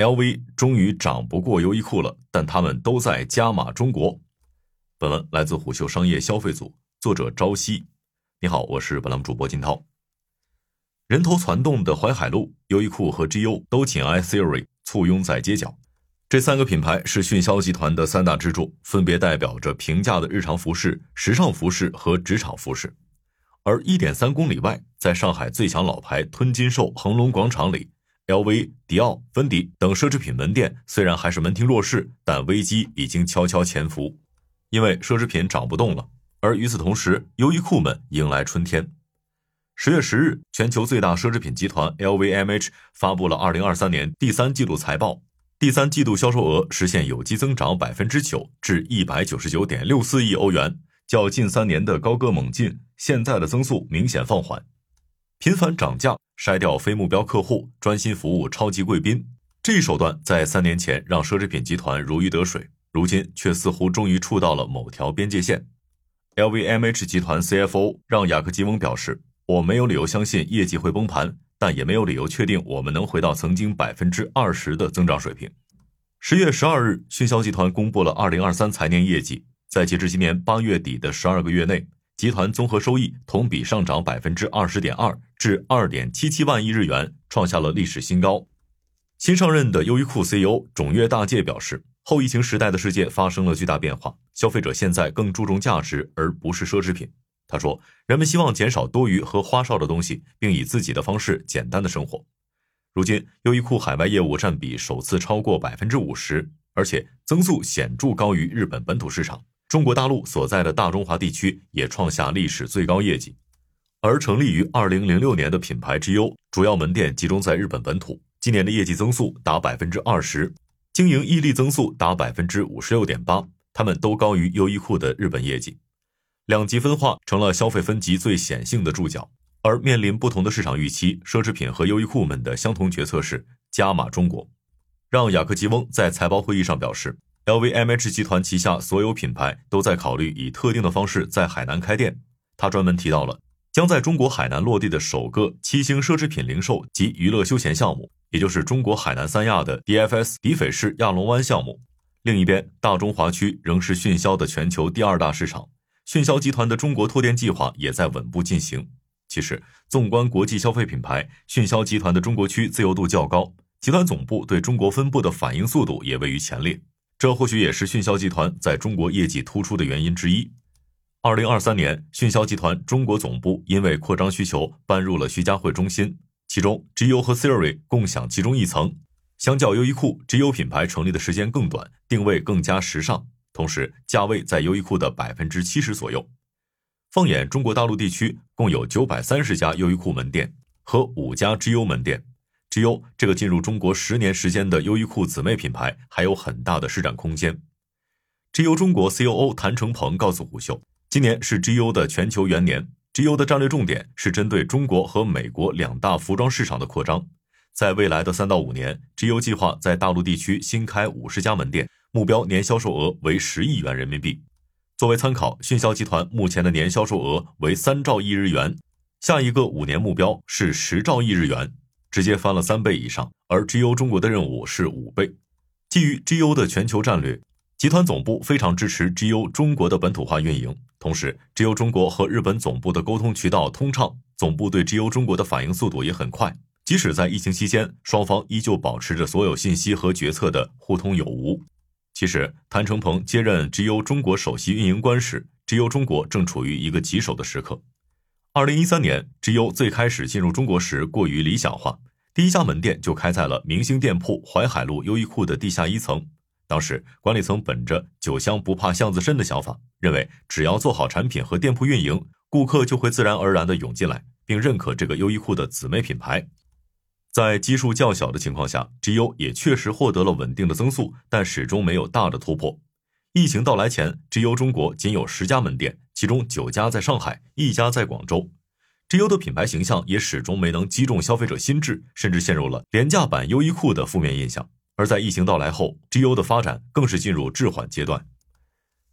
LV 终于涨不过优衣库了，但他们都在加码中国。本文来自虎嗅商业消费组，作者朝夕。你好，我是本栏目主播金涛。人头攒动的淮海路、优衣库和 GU 都紧挨 Theory，簇拥在街角。这三个品牌是迅销集团的三大支柱，分别代表着平价的日常服饰、时尚服饰和职场服饰。而一点三公里外，在上海最强老牌吞金兽恒隆广场里，LV、迪奥、芬迪等奢侈品门店虽然还是门庭若市，但危机已经悄悄潜伏，因为奢侈品涨不动了。而与此同时，优衣库们迎来春天。十月十日，全球最大奢侈品集团 LVMH 发布了二零二三年第三季度财报，第三季度销售额实现有机增长百分之九，至一百九十九点六四亿欧元，较近三年的高歌猛进，现在的增速明显放缓。频繁涨价，筛掉非目标客户，专心服务超级贵宾，这一手段在三年前让奢侈品集团如鱼得水，如今却似乎终于触到了某条边界线。LVMH 集团 CFO 让雅克吉翁表示。我没有理由相信业绩会崩盘，但也没有理由确定我们能回到曾经百分之二十的增长水平。十月十二日，迅销集团公布了二零二三财年业绩，在截至今年八月底的十二个月内，集团综合收益同比上涨百分之二十点二，至二点七七万亿日元，创下了历史新高。新上任的优衣库 CEO 种月大介表示，后疫情时代的世界发生了巨大变化，消费者现在更注重价值而不是奢侈品。他说：“人们希望减少多余和花哨的东西，并以自己的方式简单的生活。如今，优衣库海外业务占比首次超过百分之五十，而且增速显著高于日本本土市场。中国大陆所在的大中华地区也创下历史最高业绩。而成立于二零零六年的品牌之优主要门店集中在日本本土，今年的业绩增速达百分之二十，经营溢利增速达百分之五十六点八，他们都高于优衣库的日本业绩。”两极分化成了消费分级最显性的注脚，而面临不同的市场预期，奢侈品和优衣库们的相同决策是加码中国。让雅克吉翁在财报会议上表示，LVMH 集团旗下所有品牌都在考虑以特定的方式在海南开店。他专门提到了将在中国海南落地的首个七星奢侈品零售及娱乐休闲项目，也就是中国海南三亚的 DFS 迪斐士亚龙湾项目。另一边，大中华区仍是迅销的全球第二大市场。迅销集团的中国拓店计划也在稳步进行。其实，纵观国际消费品牌，迅销集团的中国区自由度较高，集团总部对中国分部的反应速度也位于前列。这或许也是迅销集团在中国业绩突出的原因之一。二零二三年，迅销集团中国总部因为扩张需求搬入了徐家汇中心，其中 GU 和 Theory 共享其中一层。相较优衣库，GU 品牌成立的时间更短，定位更加时尚。同时，价位在优衣库的百分之七十左右。放眼中国大陆地区，共有九百三十家优衣库门店和五家 GU 门店。GU 这个进入中国十年时间的优衣库姊妹品牌，还有很大的施展空间。GU 中国 COO 谭成鹏告诉虎嗅，今年是 GU 的全球元年，GU 的战略重点是针对中国和美国两大服装市场的扩张。在未来的三到五年，GU 计划在大陆地区新开五十家门店。目标年销售额为十亿元人民币。作为参考，迅销集团目前的年销售额为三兆亿日元，下一个五年目标是十兆亿日元，直接翻了三倍以上。而 GU 中国的任务是五倍。基于 GU 的全球战略，集团总部非常支持 GU 中国的本土化运营。同时，GU 中国和日本总部的沟通渠道通畅，总部对 GU 中国的反应速度也很快。即使在疫情期间，双方依旧保持着所有信息和决策的互通有无。其实，谭成鹏接任 GU 中国首席运营官时，GU 中国正处于一个棘手的时刻。二零一三年，GU 最开始进入中国时过于理想化，第一家门店就开在了明星店铺淮海路优衣库的地下一层。当时，管理层本着“酒香不怕巷子深”的想法，认为只要做好产品和店铺运营，顾客就会自然而然地涌进来，并认可这个优衣库的姊妹品牌。在基数较小的情况下，GU 也确实获得了稳定的增速，但始终没有大的突破。疫情到来前，GU 中国仅有十家门店，其中九家在上海，一家在广州。GU 的品牌形象也始终没能击中消费者心智，甚至陷入了廉价版优衣库的负面印象。而在疫情到来后，GU 的发展更是进入滞缓阶段。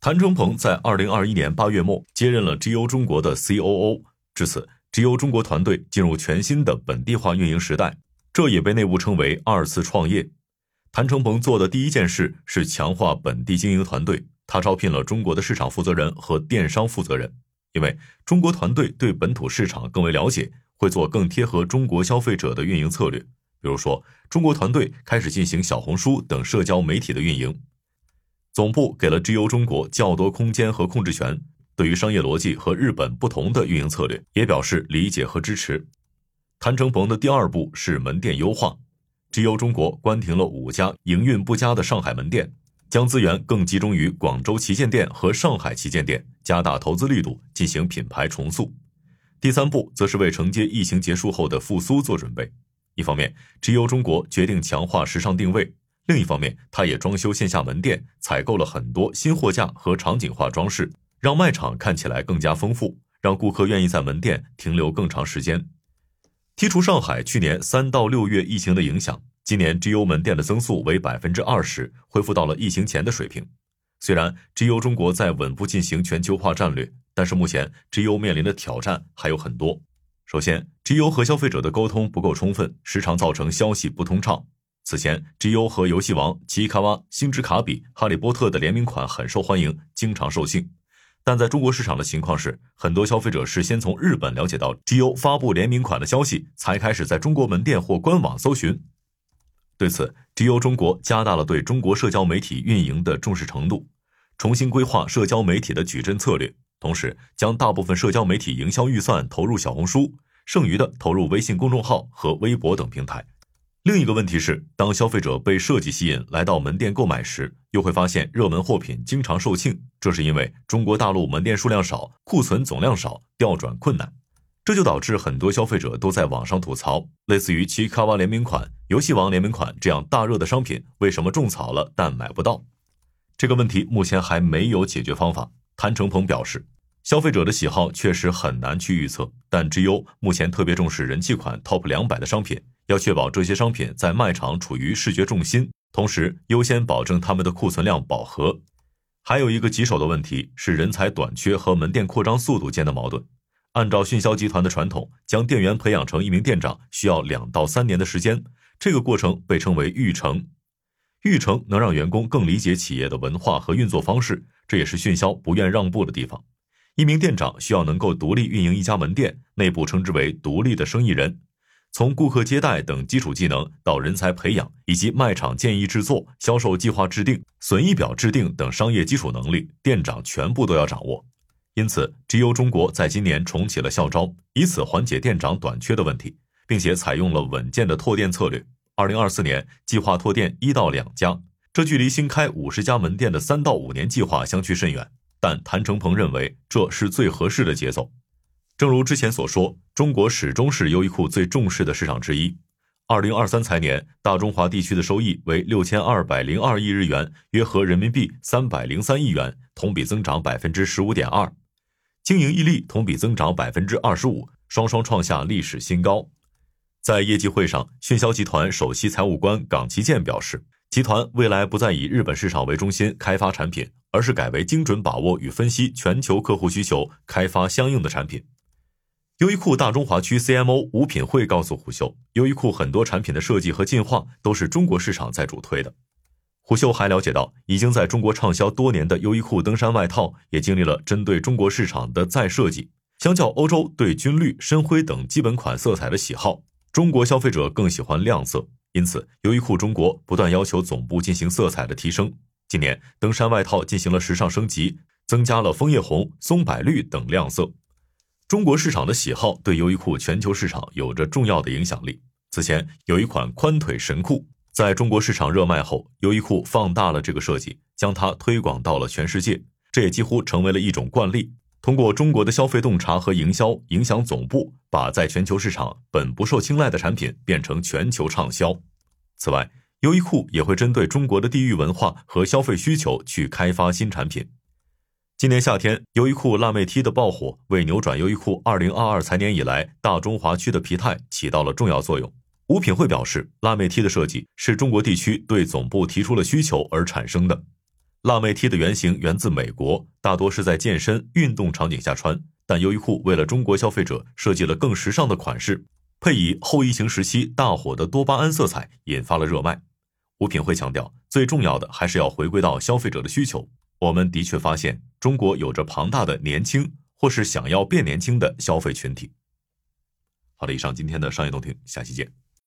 谭成鹏在二零二一年八月末接任了 GU 中国的 COO，至此，GU 中国团队进入全新的本地化运营时代。这也被内部称为二次创业。谭成鹏做的第一件事是强化本地经营团队，他招聘了中国的市场负责人和电商负责人，因为中国团队对本土市场更为了解，会做更贴合中国消费者的运营策略。比如说，中国团队开始进行小红书等社交媒体的运营，总部给了 GU 中国较多空间和控制权。对于商业逻辑和日本不同的运营策略，也表示理解和支持。谭成鹏的第二步是门店优化，GU 中国关停了五家营运不佳的上海门店，将资源更集中于广州旗舰店和上海旗舰店，加大投资力度进行品牌重塑。第三步则是为承接疫情结束后的复苏做准备。一方面，GU 中国决定强化时尚定位；另一方面，它也装修线下门店，采购了很多新货架和场景化装饰。让卖场看起来更加丰富，让顾客愿意在门店停留更长时间。剔除上海去年三到六月疫情的影响，今年 GU 门店的增速为百分之二十，恢复到了疫情前的水平。虽然 GU 中国在稳步进行全球化战略，但是目前 GU 面临的挑战还有很多。首先，GU 和消费者的沟通不够充分，时常造成消息不通畅。此前，GU 和游戏王、奇卡哇、星之卡比、哈利波特的联名款很受欢迎，经常售罄。但在中国市场的情况是，很多消费者是先从日本了解到 GU 发布联名款的消息，才开始在中国门店或官网搜寻。对此，GU 中国加大了对中国社交媒体运营的重视程度，重新规划社交媒体的矩阵策略，同时将大部分社交媒体营销预算投入小红书，剩余的投入微信公众号和微博等平台。另一个问题是，当消费者被设计吸引来到门店购买时，又会发现热门货品经常售罄，这是因为中国大陆门店数量少，库存总量少，调转困难，这就导致很多消费者都在网上吐槽，类似于奇卡哇联名款、游戏王联名款这样大热的商品，为什么种草了但买不到？这个问题目前还没有解决方法。谭成鹏表示，消费者的喜好确实很难去预测，但 GU 目前特别重视人气款 TOP 两百的商品。要确保这些商品在卖场处于视觉重心，同时优先保证他们的库存量饱和。还有一个棘手的问题是人才短缺和门店扩张速度间的矛盾。按照迅销集团的传统，将店员培养成一名店长需要两到三年的时间，这个过程被称为育成。育成能让员工更理解企业的文化和运作方式，这也是迅销不愿让步的地方。一名店长需要能够独立运营一家门店，内部称之为独立的生意人。从顾客接待等基础技能到人才培养，以及卖场建议制作、销售计划制定、损益表制定等商业基础能力，店长全部都要掌握。因此，GU 中国在今年重启了校招，以此缓解店长短缺的问题，并且采用了稳健的拓店策略。二零二四年计划拓店一到两家，这距离新开五十家门店的三到五年计划相去甚远。但谭成鹏认为这是最合适的节奏。正如之前所说，中国始终是优衣库最重视的市场之一。二零二三财年，大中华地区的收益为六千二百零二亿日元，约合人民币三百零三亿元，同比增长百分之十五点二，经营溢利同比增长百分之二十五，双双创下历史新高。在业绩会上，迅销集团首席财务官冈崎健表示，集团未来不再以日本市场为中心开发产品，而是改为精准把握与分析全球客户需求，开发相应的产品。优衣库大中华区 CMO 吴品会告诉虎嗅，优衣库很多产品的设计和进化都是中国市场在主推的。虎嗅还了解到，已经在中国畅销多年的优衣库登山外套也经历了针对中国市场的再设计。相较欧洲对军绿、深灰等基本款色彩的喜好，中国消费者更喜欢亮色，因此优衣库中国不断要求总部进行色彩的提升。今年登山外套进行了时尚升级，增加了枫叶红、松柏绿等亮色。中国市场的喜好对优衣库全球市场有着重要的影响力。此前有一款宽腿神裤在中国市场热卖后，优衣库放大了这个设计，将它推广到了全世界，这也几乎成为了一种惯例。通过中国的消费洞察和营销，影响总部把在全球市场本不受青睐的产品变成全球畅销。此外，优衣库也会针对中国的地域文化和消费需求去开发新产品。今年夏天，优衣库辣妹 T 的爆火，为扭转优衣库2022财年以来大中华区的疲态起到了重要作用。吴品会表示，辣妹 T 的设计是中国地区对总部提出了需求而产生的。辣妹 T 的原型源自美国，大多是在健身运动场景下穿，但优衣库为了中国消费者设计了更时尚的款式，配以后疫情时期大火的多巴胺色彩，引发了热卖。吴品会强调，最重要的还是要回归到消费者的需求。我们的确发现，中国有着庞大的年轻或是想要变年轻的消费群体。好的，以上今天的商业动听，下期见。